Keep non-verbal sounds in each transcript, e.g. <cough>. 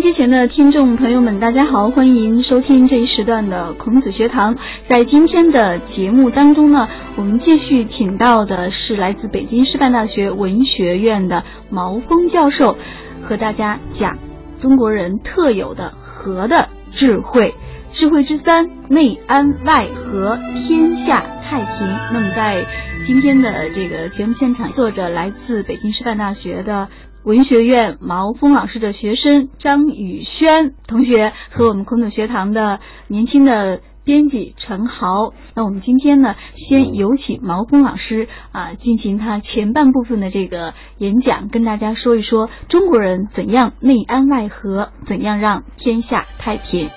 机前的听众朋友们，大家好，欢迎收听这一时段的孔子学堂。在今天的节目当中呢，我们继续请到的是来自北京师范大学文学院的毛峰教授，和大家讲中国人特有的和的智慧。智慧之三，内安外和，天下太平。那么在今天的这个节目现场，坐着来自北京师范大学的文学院毛峰老师的学生张宇轩同学和我们孔子学堂的年轻的编辑陈豪。那我们今天呢，先有请毛峰老师啊进行他前半部分的这个演讲，跟大家说一说中国人怎样内安外和，怎样让天下太平。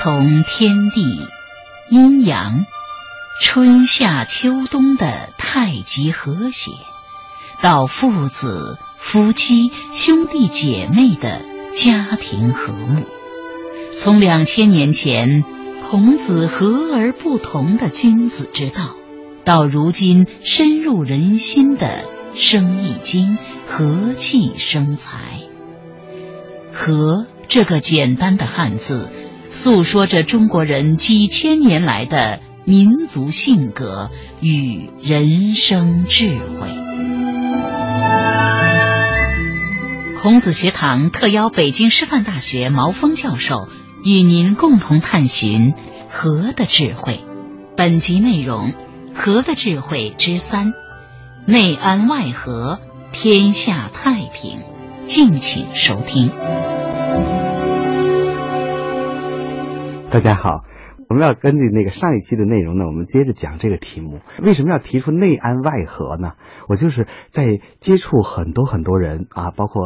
从天地、阴阳、春夏秋冬的太极和谐，到父子、夫妻、兄弟姐妹的家庭和睦；从两千年前孔子和而不同的君子之道，到如今深入人心的《生意经》和气生财。和这个简单的汉字。诉说着中国人几千年来的民族性格与人生智慧。孔子学堂特邀北京师范大学毛峰教授与您共同探寻和的智慧。本集内容：和的智慧之三，内安外和，天下太平。敬请收听。大家好，我们要根据那个上一期的内容呢，我们接着讲这个题目。为什么要提出内安外和呢？我就是在接触很多很多人啊，包括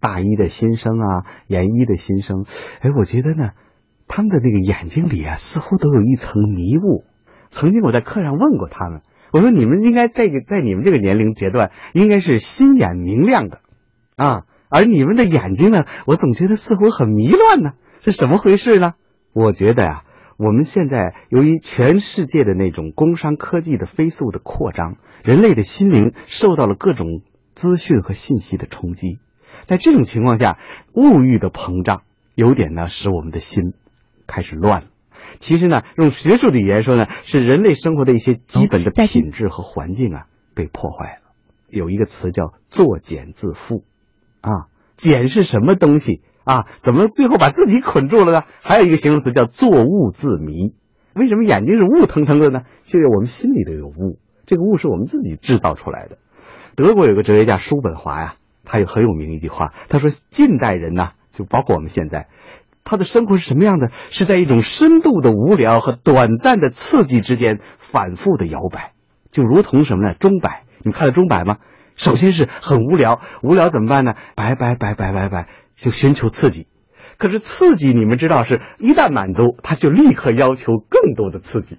大一的新生啊，研一的新生，哎，我觉得呢，他们的那个眼睛里啊，似乎都有一层迷雾。曾经我在课上问过他们，我说你们应该这个在你们这个年龄阶段，应该是心眼明亮的啊，而你们的眼睛呢，我总觉得似乎很迷乱呢，是怎么回事呢？我觉得呀，我们现在由于全世界的那种工商科技的飞速的扩张，人类的心灵受到了各种资讯和信息的冲击，在这种情况下，物欲的膨胀有点呢，使我们的心开始乱了。其实呢，用学术的语言说呢，是人类生活的一些基本的品质和环境啊被破坏了。有一个词叫“作茧自缚”，啊，茧是什么东西？啊，怎么最后把自己捆住了呢？还有一个形容词叫作物自迷。为什么眼睛是雾腾腾的呢？就是我们心里都有雾，这个雾是我们自己制造出来的。德国有个哲学家叔本华呀，他有很有名的一句话，他说：近代人呐，就包括我们现在，他的生活是什么样的？是在一种深度的无聊和短暂的刺激之间反复的摇摆，就如同什么呢？钟摆，你看到钟摆吗？首先是很无聊，无聊怎么办呢？摆摆摆摆摆摆。就寻求刺激，可是刺激你们知道，是一旦满足，他就立刻要求更多的刺激，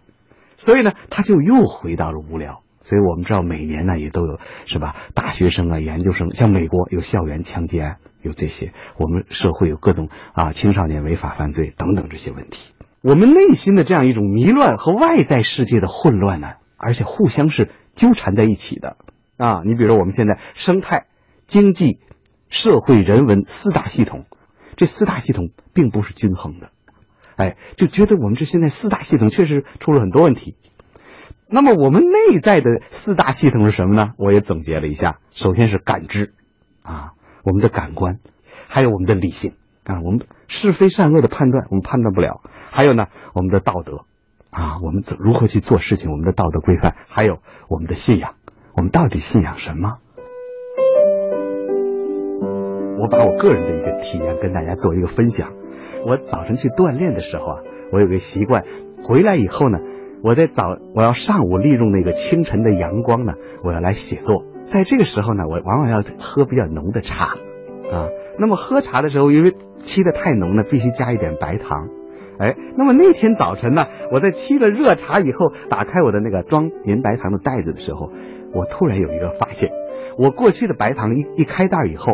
所以呢，他就又回到了无聊。所以我们知道，每年呢也都有是吧？大学生啊，研究生，像美国有校园枪击案，有这些；我们社会有各种啊青少年违法犯罪等等这些问题。我们内心的这样一种迷乱和外在世界的混乱呢，而且互相是纠缠在一起的啊。你比如说，我们现在生态经济。社会人文四大系统，这四大系统并不是均衡的，哎，就觉得我们这现在四大系统确实出了很多问题。那么我们内在的四大系统是什么呢？我也总结了一下，首先是感知啊，我们的感官，还有我们的理性。啊，我们是非善恶的判断我们判断不了，还有呢，我们的道德。啊，我们怎如何去做事情，我们的道德规范，还有我们的信仰，我们到底信仰什么？我把我个人的一个体验跟大家做一个分享。我早晨去锻炼的时候啊，我有个习惯，回来以后呢，我在早我要上午利用那个清晨的阳光呢，我要来写作。在这个时候呢，我往往要喝比较浓的茶啊。那么喝茶的时候，因为沏的太浓呢，必须加一点白糖。哎，那么那天早晨呢，我在沏了热茶以后，打开我的那个装银白糖的袋子的时候，我突然有一个发现，我过去的白糖一一开袋以后。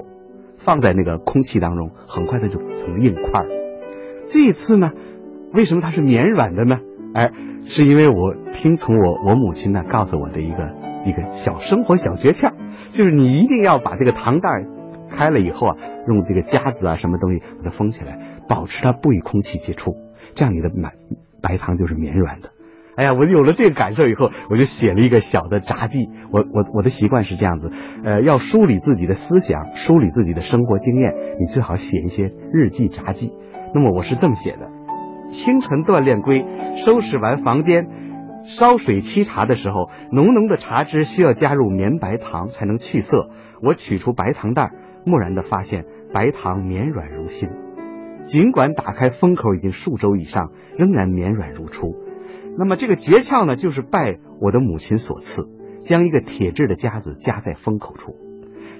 放在那个空气当中，很快它就成硬块。这一次呢，为什么它是绵软的呢？哎，是因为我听从我我母亲呢告诉我的一个一个小生活小诀窍，就是你一定要把这个糖袋开了以后啊，用这个夹子啊什么东西把它封起来，保持它不与空气接触，这样你的白白糖就是绵软的。哎呀，我有了这个感受以后，我就写了一个小的札记。我我我的习惯是这样子，呃，要梳理自己的思想，梳理自己的生活经验，你最好写一些日记札记。那么我是这么写的：清晨锻炼归，收拾完房间，烧水沏茶的时候，浓浓的茶汁需要加入绵白糖才能去色。我取出白糖袋，蓦然的发现白糖绵软如新，尽管打开封口已经数周以上，仍然绵软如初。那么这个诀窍呢，就是拜我的母亲所赐，将一个铁质的夹子夹在封口处。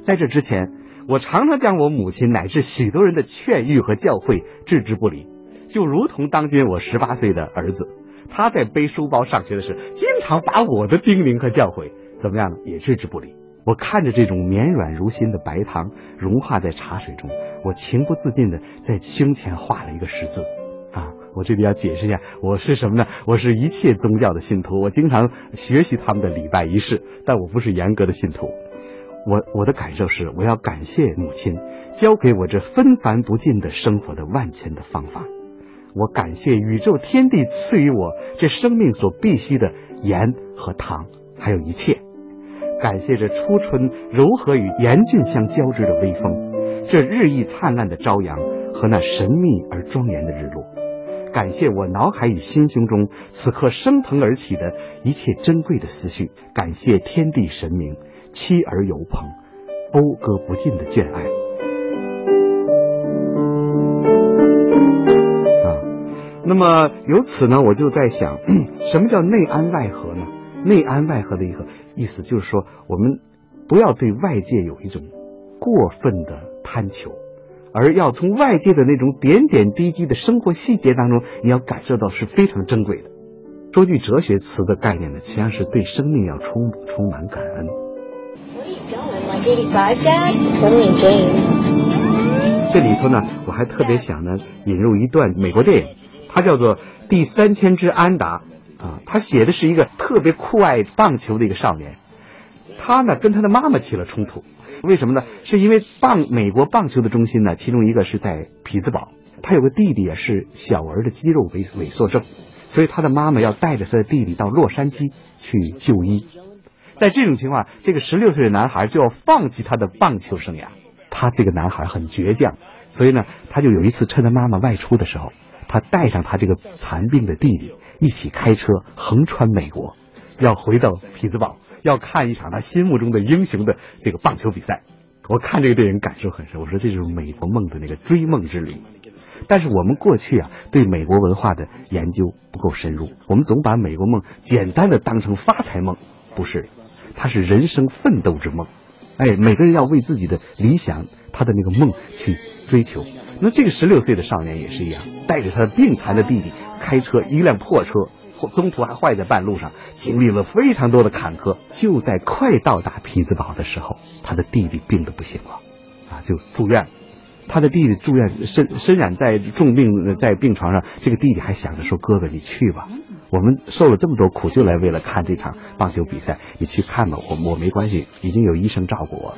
在这之前，我常常将我母亲乃至许多人的劝谕和教诲置之不理，就如同当今我十八岁的儿子，他在背书包上学的时候，经常把我的叮咛和教诲怎么样，也置之不理。我看着这种绵软如新的白糖融化在茶水中，我情不自禁的在胸前画了一个十字。我这里要解释一下，我是什么呢？我是一切宗教的信徒，我经常学习他们的礼拜仪式，但我不是严格的信徒。我我的感受是，我要感谢母亲教给我这纷繁不尽的生活的万千的方法。我感谢宇宙天地赐予我这生命所必须的盐和糖，还有一切。感谢这初春柔和与严峻相交织的微风，这日益灿烂的朝阳和那神秘而庄严的日落。感谢我脑海与心胸中此刻升腾而起的一切珍贵的思绪，感谢天地神明，妻儿有朋，讴歌不尽的眷爱。啊，那么由此呢，我就在想，<clears throat> 什么叫内安外合呢？内安外合的一个意思就是说，我们不要对外界有一种过分的贪求。而要从外界的那种点点滴滴的生活细节当中，你要感受到是非常珍贵的。说句哲学词的概念呢，其实是对生命要充充满感恩。这里头呢，我还特别想呢引入一段美国电影，它叫做《第三千只安达》啊，他写的是一个特别酷爱棒球的一个少年，他呢跟他的妈妈起了冲突。为什么呢？是因为棒美国棒球的中心呢，其中一个是在匹兹堡，他有个弟弟啊是小儿的肌肉萎萎缩症，所以他的妈妈要带着他的弟弟到洛杉矶去就医。在这种情况，这个十六岁的男孩就要放弃他的棒球生涯。他这个男孩很倔强，所以呢，他就有一次趁他妈妈外出的时候，他带上他这个残病的弟弟一起开车横穿美国，要回到匹兹堡。要看一场他心目中的英雄的这个棒球比赛，我看这个电影感受很深。我说这就是美国梦的那个追梦之旅。但是我们过去啊对美国文化的研究不够深入，我们总把美国梦简单的当成发财梦，不是，它是人生奋斗之梦。哎，每个人要为自己的理想，他的那个梦去追求。那这个十六岁的少年也是一样，带着他的病残的弟弟开车一辆破车。中途还坏在半路上，经历了非常多的坎坷。就在快到达匹兹堡的时候，他的弟弟病得不行了，啊，就住院。他的弟弟住院，身身染在重病，在病床上。这个弟弟还想着说：“哥哥，你去吧，我们受了这么多苦，就来为了看这场棒球比赛。你去看吧，我我没关系，已经有医生照顾我了。”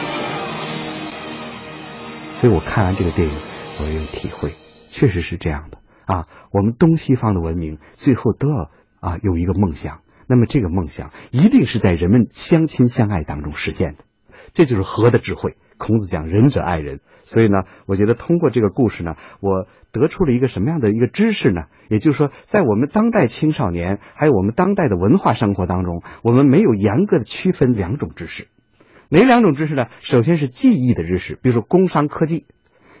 所以我看完这个电影，我有体会，确实是这样的。啊，我们东西方的文明最后都要啊有一个梦想，那么这个梦想一定是在人们相亲相爱当中实现的，这就是和的智慧。孔子讲仁者爱人，所以呢，我觉得通过这个故事呢，我得出了一个什么样的一个知识呢？也就是说，在我们当代青少年还有我们当代的文化生活当中，我们没有严格的区分两种知识，哪两种知识呢？首先是记忆的知识，比如说工商科技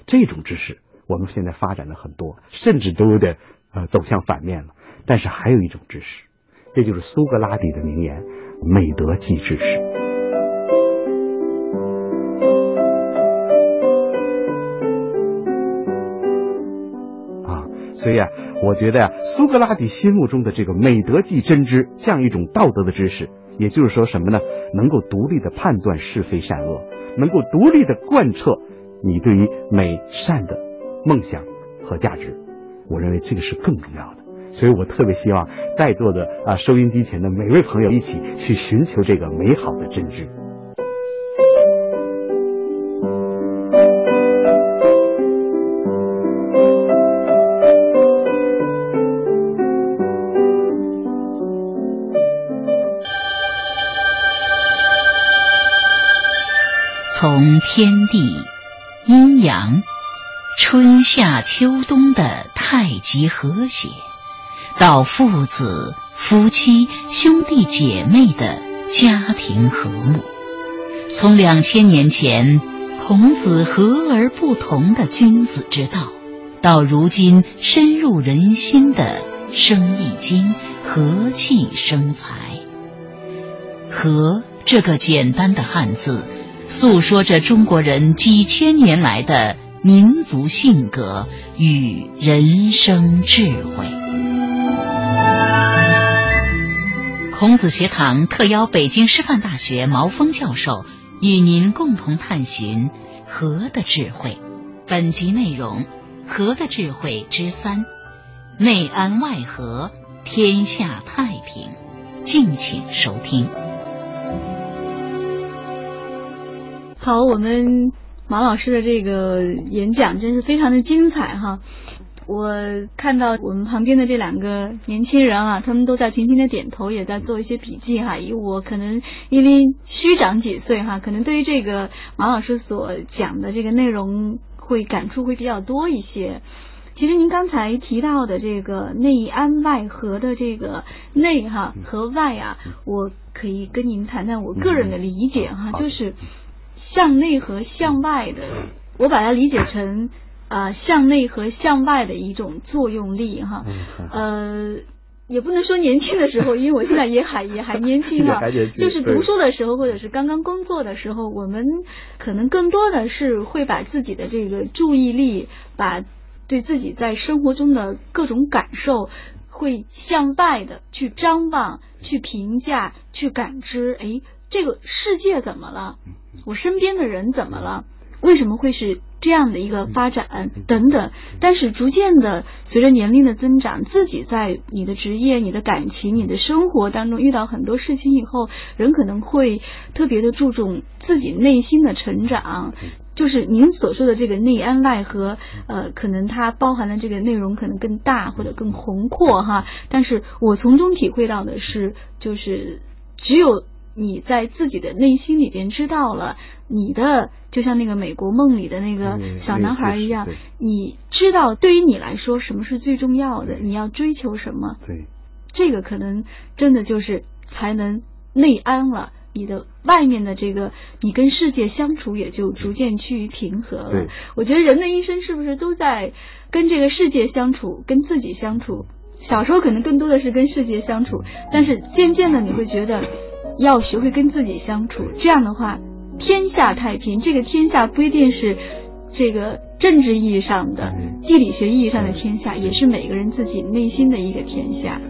这种知识。我们现在发展的很多，甚至都有点呃走向反面了。但是还有一种知识，这就是苏格拉底的名言：“美德即知识。”所以啊，我觉得呀、苏格拉底心目中的这个美德即真知，像一种道德的知识，也就是说什么呢？能够独立的判断是非善恶，能够独立的贯彻你对于美善的梦想和价值。我认为这个是更重要的。所以我特别希望在座的啊收音机前的每位朋友一起去寻求这个美好的真知。从天地、阴阳、春夏秋冬的太极和谐，到父子、夫妻、兄弟姐妹的家庭和睦；从两千年前孔子和而不同的君子之道，到如今深入人心的《生意经》和气生财。和这个简单的汉字。诉说着中国人几千年来的民族性格与人生智慧。孔子学堂特邀北京师范大学毛峰教授与您共同探寻和的智慧。本集内容：和的智慧之三，内安外和，天下太平。敬请收听。好，我们马老师的这个演讲真是非常的精彩哈。我看到我们旁边的这两个年轻人啊，他们都在频频的点头，也在做一些笔记哈。以我可能因为虚长几岁哈，可能对于这个马老师所讲的这个内容会感触会比较多一些。其实您刚才提到的这个内安外合的这个内哈和外啊，我可以跟您谈谈我个人的理解哈，就是。向内和向外的，我把它理解成啊、呃、向内和向外的一种作用力哈，呃，也不能说年轻的时候，<laughs> 因为我现在也还也还年轻啊，就是读书的时候或者是刚刚工作的时候，我们可能更多的是会把自己的这个注意力，把对自己在生活中的各种感受。会向外的去张望、去评价、去感知，哎，这个世界怎么了？我身边的人怎么了？为什么会是这样的一个发展？等等。但是逐渐的，随着年龄的增长，自己在你的职业、你的感情、你的生活当中遇到很多事情以后，人可能会特别的注重自己内心的成长。就是您所说的这个内安外合，呃，可能它包含的这个内容可能更大或者更宏阔哈。但是我从中体会到的是，就是只有你在自己的内心里边知道了你的，就像那个美国梦里的那个小男孩一样，你知道对于你来说什么是最重要的，你要追求什么。对，这个可能真的就是才能内安了。你的外面的这个，你跟世界相处也就逐渐趋于平和了。我觉得人的一生是不是都在跟这个世界相处，跟自己相处？小时候可能更多的是跟世界相处，但是渐渐的你会觉得要学会跟自己相处。这样的话，天下太平。这个天下不一定是这个政治意义上的、地理学意义上的天下，也是每个人自己内心的一个天下。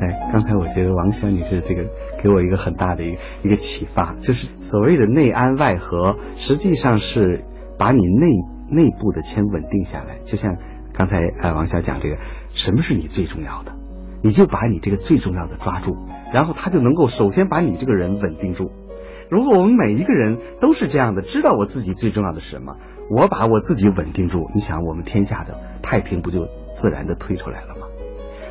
哎，刚才我觉得王香女士这个给我一个很大的一个一个启发，就是所谓的内安外合，实际上是把你内内部的先稳定下来。就像刚才哎王香讲这个，什么是你最重要的，你就把你这个最重要的抓住，然后他就能够首先把你这个人稳定住。如果我们每一个人都是这样的，知道我自己最重要的是什么，我把我自己稳定住，你想我们天下的太平不就自然的推出来了吗？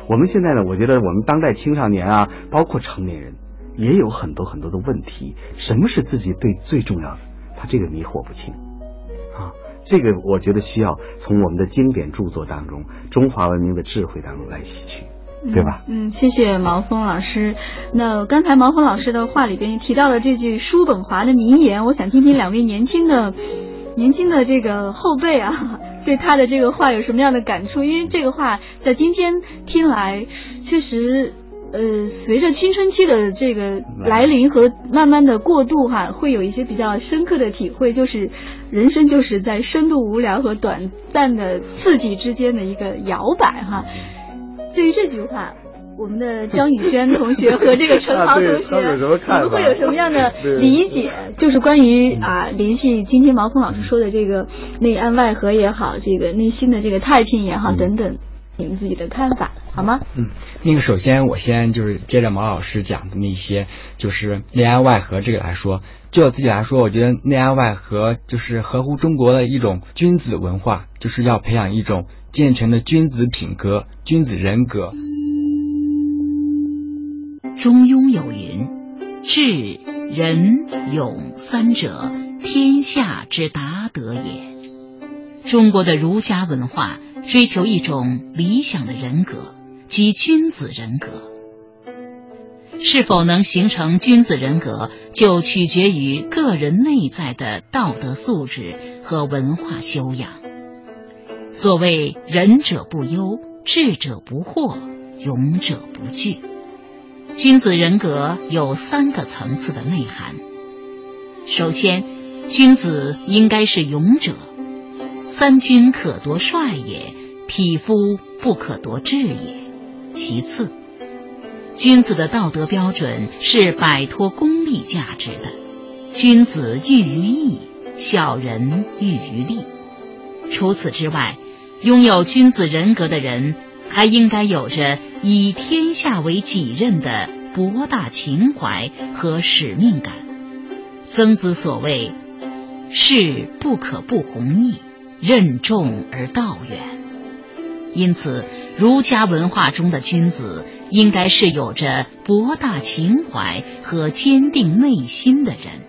我们现在呢，我觉得我们当代青少年啊，包括成年人，也有很多很多的问题。什么是自己对最重要的？他这个迷惑不清啊。这个我觉得需要从我们的经典著作当中、中华文明的智慧当中来吸取，对吧？嗯，谢谢毛峰老师。那刚才毛峰老师的话里边提到了这句叔本华的名言，我想听听两位年轻的。年轻的这个后辈啊，<laughs> 对他的这个话有什么样的感触？因为这个话在今天听来，确实呃，随着青春期的这个来临和慢慢的过渡哈，会有一些比较深刻的体会，就是人生就是在深度无聊和短暂的刺激之间的一个摇摆哈。对于这句话，我们的张宇轩同学和这个陈豪同学，你们会有什么样的理解？就是关于啊，联系今天毛峰老师说的这个内安外合也好，这个内心的这个太平也好等等。你们自己的看法好吗？嗯，那个首先我先就是接着毛老师讲的那些，就是内安外合这个来说，就我自己来说，我觉得内安外合就是合乎中国的一种君子文化，就是要培养一种健全的君子品格、君子人格。中庸有云：“智、仁、勇三者，天下之达德也。”中国的儒家文化。追求一种理想的人格，即君子人格。是否能形成君子人格，就取决于个人内在的道德素质和文化修养。所谓“仁者不忧，智者不惑，勇者不惧”。君子人格有三个层次的内涵。首先，君子应该是勇者。三军可夺帅也，匹夫不可夺志也。其次，君子的道德标准是摆脱功利价值的。君子喻于义，小人喻于利。除此之外，拥有君子人格的人，还应该有着以天下为己任的博大情怀和使命感。曾子所谓：“事不可不弘毅。”任重而道远，因此儒家文化中的君子应该是有着博大情怀和坚定内心的人。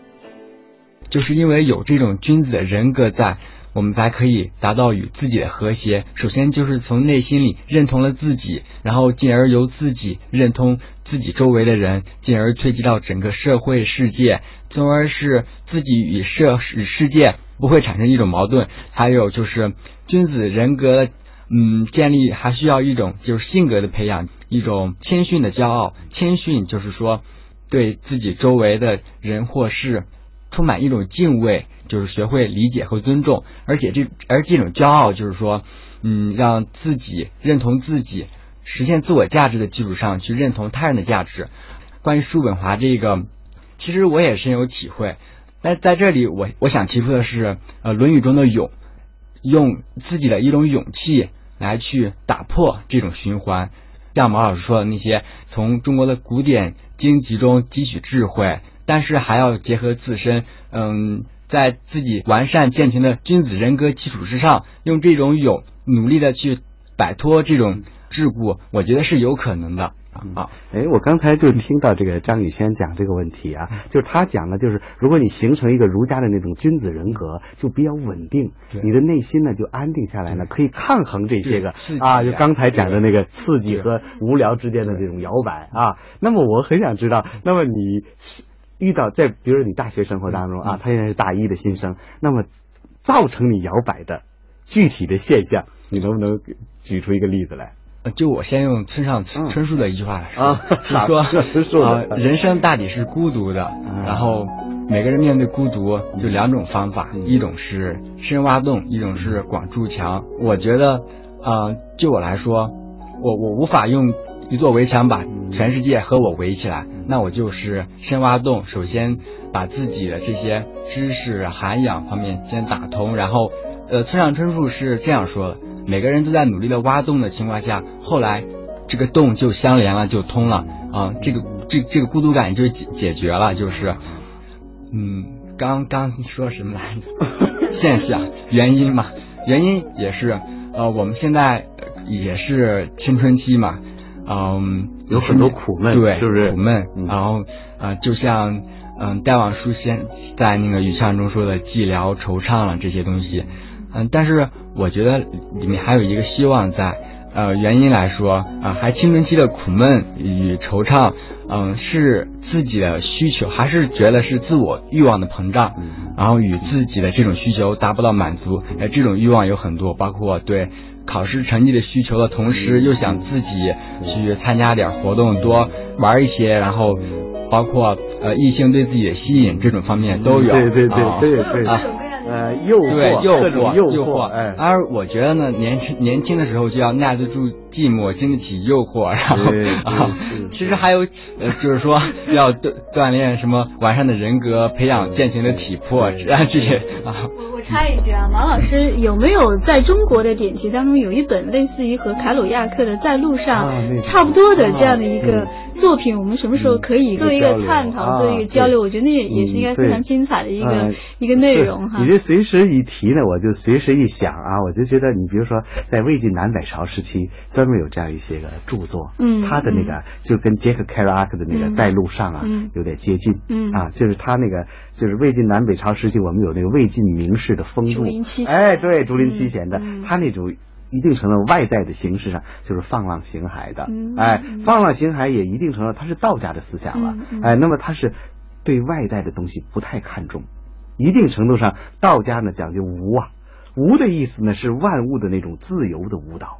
就是因为有这种君子的人格在，我们才可以达到与自己的和谐。首先就是从内心里认同了自己，然后进而由自己认同自己周围的人，进而推及到整个社会世界，从而是自己与社与世界。不会产生一种矛盾，还有就是君子人格，嗯，建立还需要一种就是性格的培养，一种谦逊的骄傲。谦逊就是说对自己周围的人或事充满一种敬畏，就是学会理解和尊重。而且这而这种骄傲就是说，嗯，让自己认同自己，实现自我价值的基础上去认同他人的价值。关于叔本华这个，其实我也深有体会。但在这里，我我想提出的是，呃，《论语》中的勇，用自己的一种勇气来去打破这种循环。像毛老师说的那些，从中国的古典经籍中汲取智慧，但是还要结合自身，嗯，在自己完善健全的君子人格基础之上，用这种勇努力的去摆脱这种桎梏，我觉得是有可能的。啊，哎，我刚才就听到这个张宇轩讲这个问题啊，就是他讲的，就是如果你形成一个儒家的那种君子人格，就比较稳定，你的内心呢就安定下来了，可以抗衡这些个啊，就刚才讲的那个刺激和无聊之间的这种摇摆啊。那么我很想知道，那么你遇到在比如说你大学生活当中啊，他现在是大一的新生，那么造成你摇摆的具体的现象，你能不能举出一个例子来？就我先用村上春树的一句话来说，是说 <laughs> 啊，人生大抵是孤独的，然后每个人面对孤独就两种方法，一种是深挖洞，一种是广筑墙。我觉得啊，就我来说，我我无法用一座围墙把全世界和我围起来，那我就是深挖洞，首先把自己的这些知识涵养方面先打通，然后呃，村上春树是这样说的。每个人都在努力的挖洞的情况下，后来这个洞就相连了，就通了啊！这个这这个孤独感就解解决了，就是，嗯，刚刚说什么来着？现象原因嘛，原因也是呃，我们现在也是青春期嘛，嗯，有很多苦闷，对，是不是苦闷？然后呃，就像嗯，戴望舒先在那个语唱中说的寂寥、惆怅了这些东西。嗯，但是我觉得里面还有一个希望在，呃原因来说啊，还青春期的苦闷与惆怅，嗯，是自己的需求，还是觉得是自我欲望的膨胀，然后与自己的这种需求达不到满足，哎，这种欲望有很多，包括对考试成绩的需求的同时，又想自己去参加点活动，多玩一些，然后包括呃异性对自己的吸引这种方面都有，对对对啊。对对。啊。呃，诱惑，对诱各种惑，诱惑，哎，而我觉得呢，年轻年轻的时候就要耐得住寂寞，经得起诱惑，然后啊，其实还有呃，就是说 <laughs> 要锻锻炼什么完善的人格，培养健全的体魄，这样这些啊。我我插一句啊，马老师有没有在中国的典籍当中有一本类似于和凯鲁亚克的《在路上差不多的这样的一个啊作品？我们什么时候可以做一个探讨，嗯做一个交流？我觉得那也也是应该非常精彩的一个呃一个内容哈你。这随时一提呢，我就随时一想啊，我就觉得你比如说在魏晋南北朝时期，专门有这样一些个著作，嗯他的那个就跟杰克凯拉阿克的那个嗯。在路上啊嗯。有点接近，嗯。啊，就是他那个就是魏晋南北朝时期，我们有那个魏晋名士的风度。哎，对，竹林七贤的他那种。一定成了外在的形式上就是放浪形骸的，嗯哎嗯，放浪形骸也一定成了他是道家的思想了。哎，那么他是对外在的东西不太看重，一定程度上，道家呢讲究无啊，无的意思呢是万物的那种自由的舞蹈，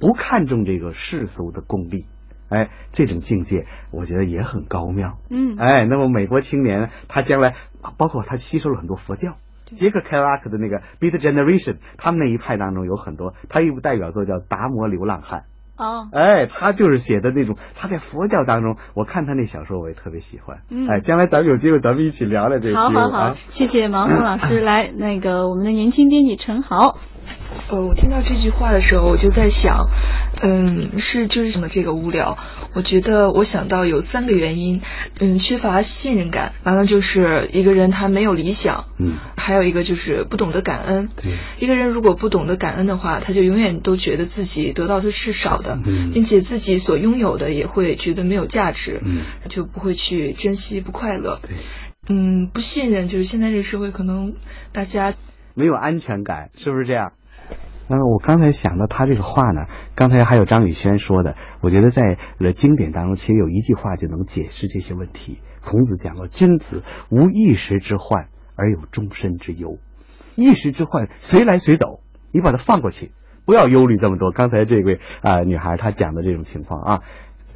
不看重这个世俗的功利，哎，这种境界我觉得也很高妙，嗯哎，那么美国青年他将来包括他吸收了很多佛教。杰克凯拉克的那个 Beat Generation，他们那一派当中有很多，他一部代表作叫《达摩流浪汉》。哦，哎，他就是写的那种，他在佛教当中，我看他那小说我也特别喜欢。嗯哎，将来咱们有机会，咱们一起聊聊这个好好好啊，谢谢毛峰老师。来，那个我们的年轻编辑陈豪，呃，我听到这句话的时候，我就在想，嗯，是就是什么这个无聊？我觉得我想到有三个原因，嗯，缺乏信任感，完了就是一个人他没有理想，嗯，还有一个就是不懂得感恩。对，一个人如果不懂得感恩的话，他就永远都觉得自己得到的是少的，嗯并且自己所拥有的也会觉得没有价值，嗯就不会去珍惜，不快乐。对，嗯，不信任就是现在这个社会可能大家没有安全感，是不是这样？那么我刚才想到他这个话呢，刚才还有张宇轩说的，我觉得在呃经典当中，其实有一句话就能解释这些问题。孔子讲过：“君子无一时之患，而有终身之忧。一时之患随来随走，你把它放过去，不要忧虑这么多。”刚才这位啊、女孩她讲的这种情况啊，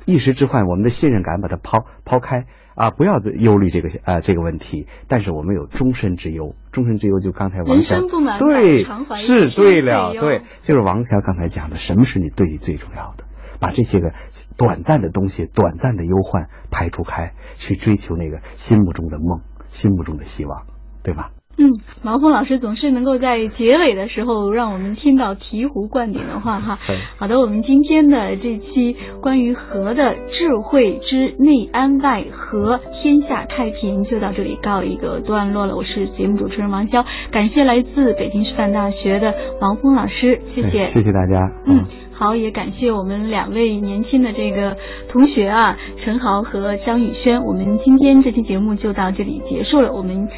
一时之患，我们的信任感把它抛抛开啊，不要忧虑这个啊、这个问题。但是我们有终身之忧，终身之忧就刚才王人强对是对了，对，就是王强刚才讲的，什么是你对你最重要的？把这些个短暂的东西、短暂的忧患排除开，去追求那个心目中的梦、心目中的希望，对吧？嗯，毛峰老师总是能够在结尾的时候让我们听到醍醐灌顶的话哈对。<laughs> 好的，我们今天的这期关于和的智慧之内安外和，天下太平就到这里告一个段落了。我是节目主持人王潇，感谢来自北京师范大学的毛峰老师，谢谢。谢谢大家。嗯，好，也感谢我们两位年轻的这个同学啊，陈豪和张宇轩。我们今天这期节目就到这里结束了，我们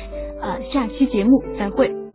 呃下期节目再会。